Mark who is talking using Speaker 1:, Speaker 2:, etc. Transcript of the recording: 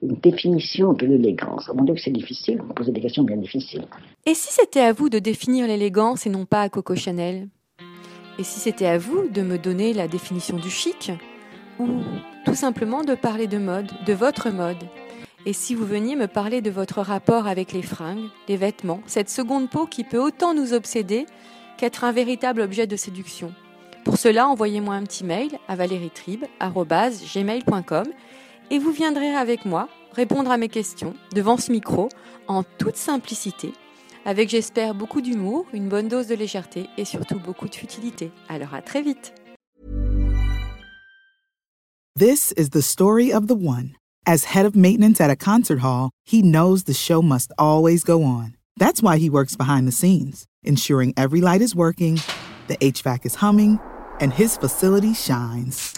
Speaker 1: Une définition de l'élégance. Mon Dieu, que c'est difficile. Vous posez des questions bien difficiles.
Speaker 2: Et si c'était à vous de définir l'élégance et non pas à Coco Chanel? Et si c'était à vous de me donner la définition du chic? Ou tout simplement de parler de mode, de votre mode? Et si vous veniez me parler de votre rapport avec les fringues, les vêtements, cette seconde peau qui peut autant nous obséder qu'être un véritable objet de séduction? Pour cela, envoyez-moi un petit mail à valérietrib.gmail.com et vous viendrez avec moi répondre à mes questions devant ce micro en toute simplicité, avec j'espère beaucoup d'humour, une bonne dose de légèreté et surtout beaucoup de futilité. Alors à très vite.
Speaker 3: This is the story of the one. As head of maintenance at a concert hall, he knows the show must always go on. That's why he works behind the scenes, ensuring every light is working, the HVAC is humming, and his facility shines.